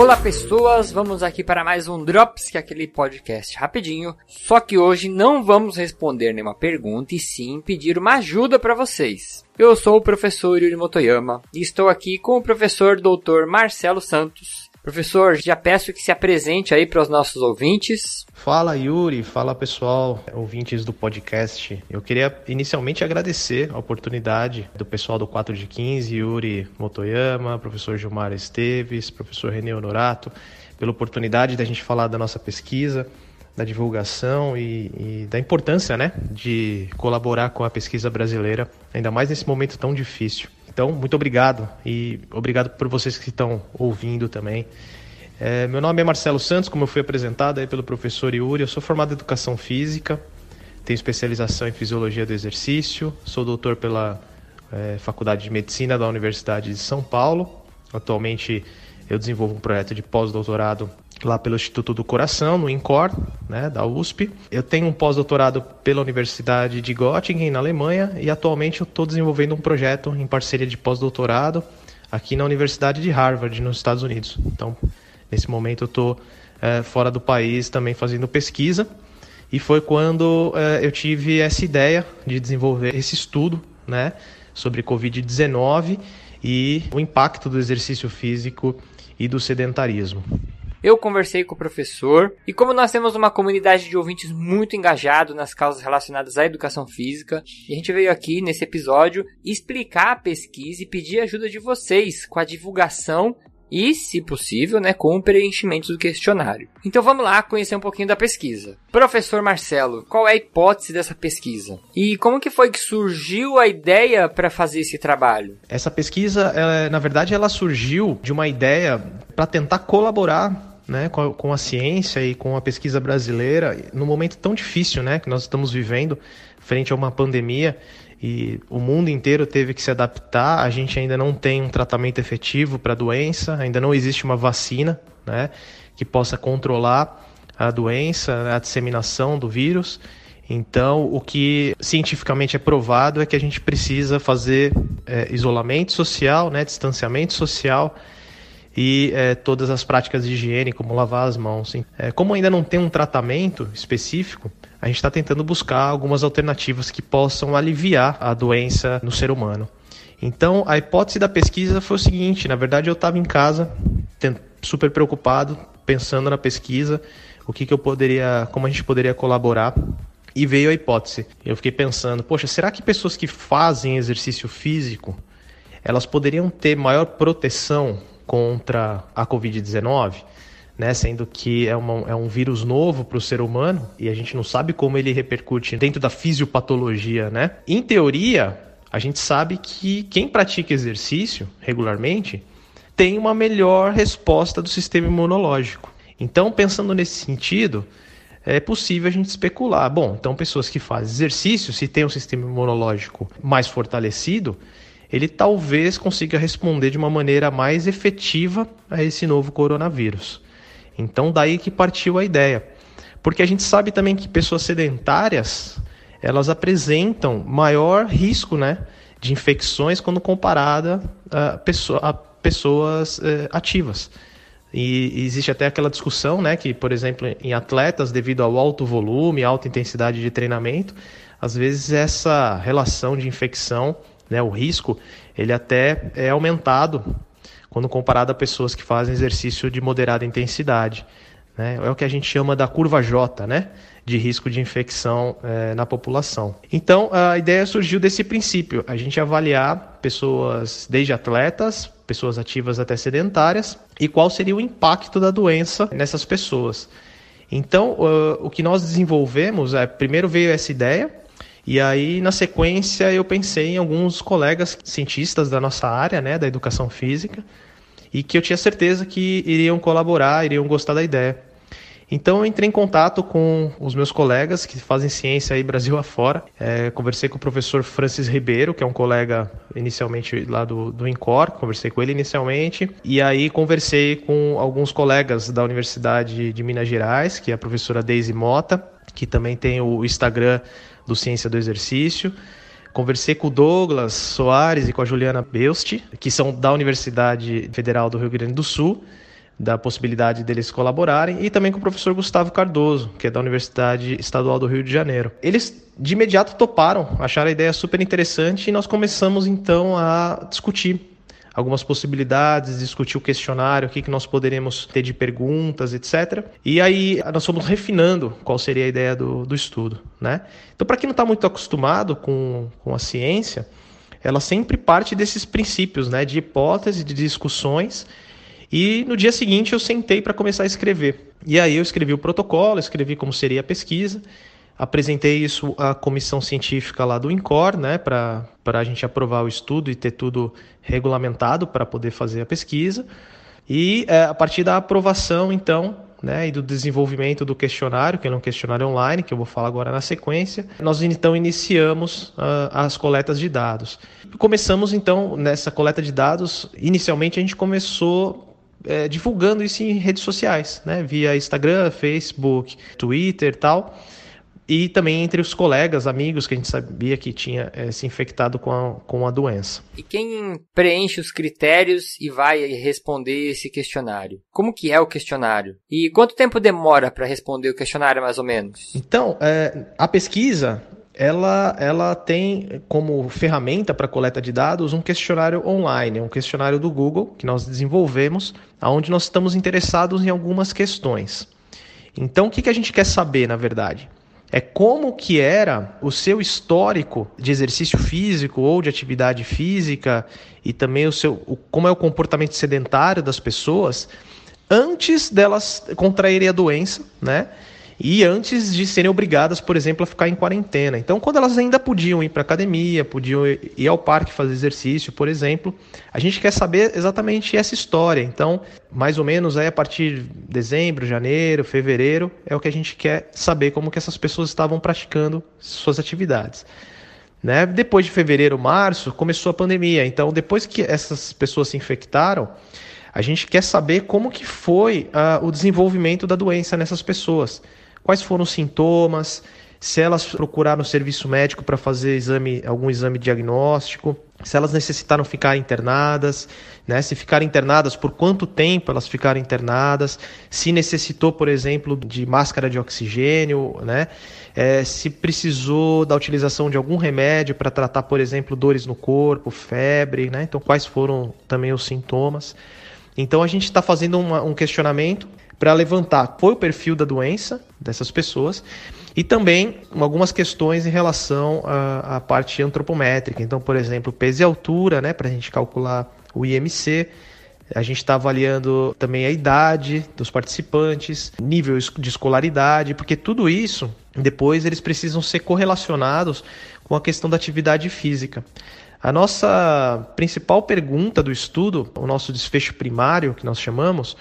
Olá pessoas, vamos aqui para mais um Drops, que é aquele podcast rapidinho. Só que hoje não vamos responder nenhuma pergunta e sim pedir uma ajuda para vocês. Eu sou o professor Yuri Motoyama e estou aqui com o professor Dr. Marcelo Santos, Professor, já peço que se apresente aí para os nossos ouvintes. Fala Yuri, fala pessoal, ouvintes do podcast. Eu queria inicialmente agradecer a oportunidade do pessoal do 4 de 15, Yuri Motoyama, professor Gilmar Esteves, professor René Honorato, pela oportunidade da gente falar da nossa pesquisa, da divulgação e, e da importância né, de colaborar com a pesquisa brasileira, ainda mais nesse momento tão difícil. Então, muito obrigado e obrigado por vocês que estão ouvindo também. É, meu nome é Marcelo Santos, como eu fui apresentado aí pelo professor Yuri, eu sou formado em Educação Física, tenho especialização em Fisiologia do Exercício, sou doutor pela é, Faculdade de Medicina da Universidade de São Paulo. Atualmente eu desenvolvo um projeto de pós-doutorado lá pelo Instituto do Coração, no INCOR, né, da USP. Eu tenho um pós-doutorado pela Universidade de Göttingen, na Alemanha, e atualmente eu estou desenvolvendo um projeto em parceria de pós-doutorado aqui na Universidade de Harvard, nos Estados Unidos. Então, nesse momento eu estou é, fora do país também fazendo pesquisa, e foi quando é, eu tive essa ideia de desenvolver esse estudo, né, sobre Covid-19 e o impacto do exercício físico e do sedentarismo. Eu conversei com o professor e como nós temos uma comunidade de ouvintes muito engajado nas causas relacionadas à educação física, a gente veio aqui nesse episódio explicar a pesquisa e pedir ajuda de vocês com a divulgação e, se possível, né, com o preenchimento do questionário. Então vamos lá conhecer um pouquinho da pesquisa. Professor Marcelo, qual é a hipótese dessa pesquisa? E como que foi que surgiu a ideia para fazer esse trabalho? Essa pesquisa, ela, na verdade, ela surgiu de uma ideia para tentar colaborar né, com, a, com a ciência e com a pesquisa brasileira no momento tão difícil né, que nós estamos vivendo frente a uma pandemia e o mundo inteiro teve que se adaptar. A gente ainda não tem um tratamento efetivo para a doença, ainda não existe uma vacina né, que possa controlar a doença, a disseminação do vírus. Então, o que cientificamente é provado é que a gente precisa fazer é, isolamento social, né, distanciamento social e é, todas as práticas de higiene, como lavar as mãos. É, como ainda não tem um tratamento específico, a gente está tentando buscar algumas alternativas que possam aliviar a doença no ser humano. Então, a hipótese da pesquisa foi o seguinte: na verdade, eu estava em casa, super preocupado, pensando na pesquisa, o que, que eu poderia, como a gente poderia colaborar. E veio a hipótese. Eu fiquei pensando, poxa, será que pessoas que fazem exercício físico, elas poderiam ter maior proteção contra a Covid-19? né? Sendo que é, uma, é um vírus novo para o ser humano e a gente não sabe como ele repercute dentro da fisiopatologia, né? Em teoria, a gente sabe que quem pratica exercício regularmente tem uma melhor resposta do sistema imunológico. Então, pensando nesse sentido, é possível a gente especular. Bom, então pessoas que fazem exercício, se tem um sistema imunológico mais fortalecido, ele talvez consiga responder de uma maneira mais efetiva a esse novo coronavírus. Então daí que partiu a ideia. Porque a gente sabe também que pessoas sedentárias, elas apresentam maior risco, né, de infecções quando comparada a, pessoa, a pessoas uh, ativas. E existe até aquela discussão, né, que, por exemplo, em atletas, devido ao alto volume, alta intensidade de treinamento, às vezes essa relação de infecção, né, o risco, ele até é aumentado quando comparado a pessoas que fazem exercício de moderada intensidade. Né? É o que a gente chama da curva J, né? de risco de infecção é, na população. Então, a ideia surgiu desse princípio, a gente avaliar pessoas desde atletas, pessoas ativas até sedentárias, e qual seria o impacto da doença nessas pessoas. Então, o que nós desenvolvemos é, primeiro veio essa ideia, e aí, na sequência, eu pensei em alguns colegas cientistas da nossa área, né, da educação física, e que eu tinha certeza que iriam colaborar, iriam gostar da ideia. Então eu entrei em contato com os meus colegas que fazem ciência aí Brasil afora. É, conversei com o professor Francis Ribeiro, que é um colega inicialmente lá do, do INCOR, conversei com ele inicialmente. E aí conversei com alguns colegas da Universidade de Minas Gerais, que é a professora Deise Mota, que também tem o Instagram do Ciência do Exercício. Conversei com o Douglas Soares e com a Juliana Beusti, que são da Universidade Federal do Rio Grande do Sul da possibilidade deles colaborarem, e também com o professor Gustavo Cardoso, que é da Universidade Estadual do Rio de Janeiro. Eles de imediato toparam, acharam a ideia super interessante e nós começamos então a discutir algumas possibilidades, discutir o questionário, o que, que nós poderíamos ter de perguntas, etc. E aí nós fomos refinando qual seria a ideia do, do estudo. Né? Então, para quem não está muito acostumado com, com a ciência, ela sempre parte desses princípios né, de hipótese, de discussões e no dia seguinte eu sentei para começar a escrever. E aí eu escrevi o protocolo, escrevi como seria a pesquisa, apresentei isso à comissão científica lá do INCOR, né, para a gente aprovar o estudo e ter tudo regulamentado para poder fazer a pesquisa. E é, a partir da aprovação, então, né, e do desenvolvimento do questionário, que é um questionário online, que eu vou falar agora na sequência, nós então iniciamos uh, as coletas de dados. Começamos então nessa coleta de dados, inicialmente a gente começou é, divulgando isso em redes sociais, né? via Instagram, Facebook, Twitter tal. E também entre os colegas, amigos que a gente sabia que tinha é, se infectado com a, com a doença. E quem preenche os critérios e vai responder esse questionário? Como que é o questionário? E quanto tempo demora para responder o questionário, mais ou menos? Então, é, a pesquisa ela, ela tem como ferramenta para coleta de dados um questionário online, um questionário do Google que nós desenvolvemos, onde nós estamos interessados em algumas questões. Então, o que, que a gente quer saber, na verdade? É como que era o seu histórico de exercício físico ou de atividade física e também o seu, o, como é o comportamento sedentário das pessoas antes delas contraírem a doença, né? E antes de serem obrigadas, por exemplo, a ficar em quarentena. Então, quando elas ainda podiam ir para academia, podiam ir ao parque fazer exercício, por exemplo, a gente quer saber exatamente essa história. Então, mais ou menos aí a partir de dezembro, janeiro, fevereiro, é o que a gente quer saber como que essas pessoas estavam praticando suas atividades. Né? Depois de fevereiro, março, começou a pandemia. Então, depois que essas pessoas se infectaram, a gente quer saber como que foi uh, o desenvolvimento da doença nessas pessoas quais foram os sintomas, se elas procuraram serviço médico para fazer exame, algum exame diagnóstico, se elas necessitaram ficar internadas, né? se ficaram internadas, por quanto tempo elas ficaram internadas, se necessitou, por exemplo, de máscara de oxigênio, né? É, se precisou da utilização de algum remédio para tratar, por exemplo, dores no corpo, febre, né? então quais foram também os sintomas. Então a gente está fazendo uma, um questionamento para levantar foi o perfil da doença dessas pessoas e também algumas questões em relação à, à parte antropométrica. Então, por exemplo, peso e altura, né, para a gente calcular o IMC. A gente está avaliando também a idade dos participantes, nível de escolaridade, porque tudo isso depois eles precisam ser correlacionados com a questão da atividade física. A nossa principal pergunta do estudo, o nosso desfecho primário, que nós chamamos,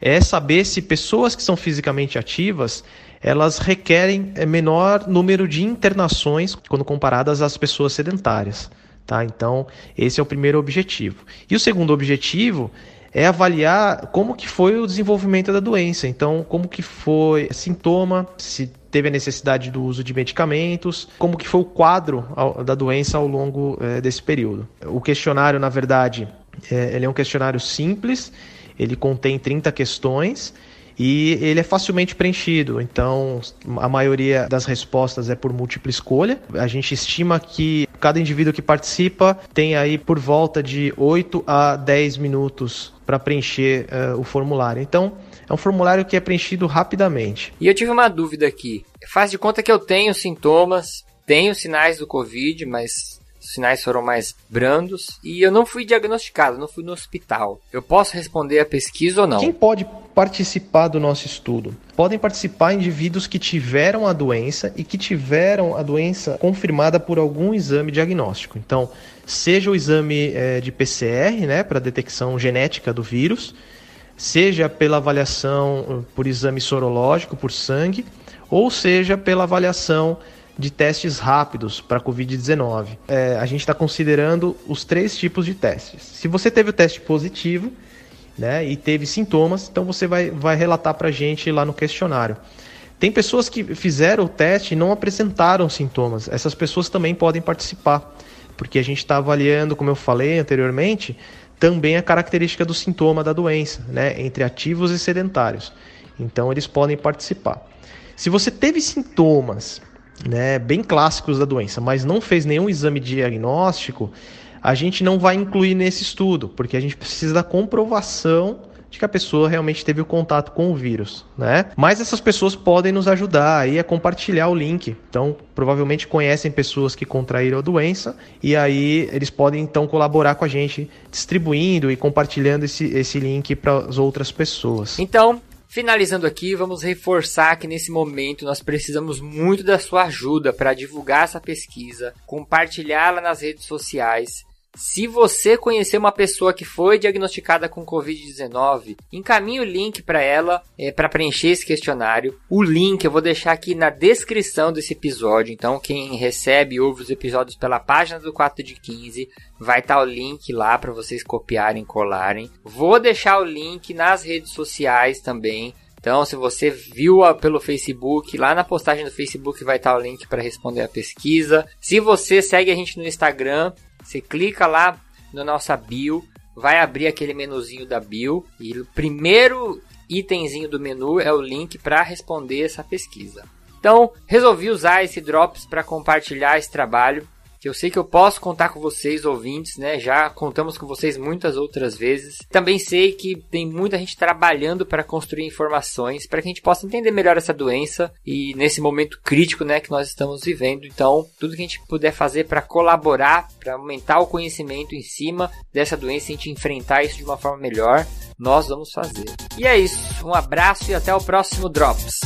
é saber se pessoas que são fisicamente ativas elas requerem é, menor número de internações quando comparadas às pessoas sedentárias. Tá? Então, esse é o primeiro objetivo. E o segundo objetivo é avaliar como que foi o desenvolvimento da doença. Então, como que foi sintoma, se teve a necessidade do uso de medicamentos, como que foi o quadro da doença ao longo é, desse período. O questionário, na verdade, é, ele é um questionário simples ele contém 30 questões e ele é facilmente preenchido. Então, a maioria das respostas é por múltipla escolha. A gente estima que cada indivíduo que participa tem aí por volta de 8 a 10 minutos para preencher uh, o formulário. Então, é um formulário que é preenchido rapidamente. E eu tive uma dúvida aqui. Faz de conta que eu tenho sintomas, tenho sinais do Covid, mas os sinais foram mais brandos e eu não fui diagnosticado, não fui no hospital. Eu posso responder a pesquisa ou não? Quem pode participar do nosso estudo? Podem participar indivíduos que tiveram a doença e que tiveram a doença confirmada por algum exame diagnóstico. Então, seja o exame é, de PCR, né, para detecção genética do vírus, seja pela avaliação uh, por exame sorológico, por sangue, ou seja pela avaliação de testes rápidos para Covid-19. É, a gente está considerando os três tipos de testes. Se você teve o teste positivo né, e teve sintomas, então você vai, vai relatar para a gente lá no questionário. Tem pessoas que fizeram o teste e não apresentaram sintomas. Essas pessoas também podem participar, porque a gente está avaliando, como eu falei anteriormente, também a característica do sintoma da doença, né, entre ativos e sedentários. Então eles podem participar. Se você teve sintomas, né, bem clássicos da doença, mas não fez nenhum exame diagnóstico, a gente não vai incluir nesse estudo, porque a gente precisa da comprovação de que a pessoa realmente teve o contato com o vírus, né? Mas essas pessoas podem nos ajudar aí a compartilhar o link. Então, provavelmente conhecem pessoas que contraíram a doença e aí eles podem então colaborar com a gente distribuindo e compartilhando esse, esse link para as outras pessoas. Então, Finalizando aqui, vamos reforçar que nesse momento nós precisamos muito da sua ajuda para divulgar essa pesquisa, compartilhá-la nas redes sociais se você conhecer uma pessoa que foi diagnosticada com Covid-19, encaminhe o link para ela é, para preencher esse questionário. O link eu vou deixar aqui na descrição desse episódio. Então, quem recebe e ouve os episódios pela página do 4 de 15, vai estar tá o link lá para vocês copiarem, colarem. Vou deixar o link nas redes sociais também. Então, se você viu pelo Facebook, lá na postagem do Facebook vai estar tá o link para responder a pesquisa. Se você segue a gente no Instagram, você clica lá na nossa bio, vai abrir aquele menuzinho da bio e o primeiro itemzinho do menu é o link para responder essa pesquisa. Então, resolvi usar esse Drops para compartilhar esse trabalho que eu sei que eu posso contar com vocês, ouvintes, né? Já contamos com vocês muitas outras vezes. Também sei que tem muita gente trabalhando para construir informações para que a gente possa entender melhor essa doença e nesse momento crítico, né, que nós estamos vivendo. Então, tudo que a gente puder fazer para colaborar, para aumentar o conhecimento em cima dessa doença e a gente enfrentar isso de uma forma melhor, nós vamos fazer. E é isso. Um abraço e até o próximo Drops.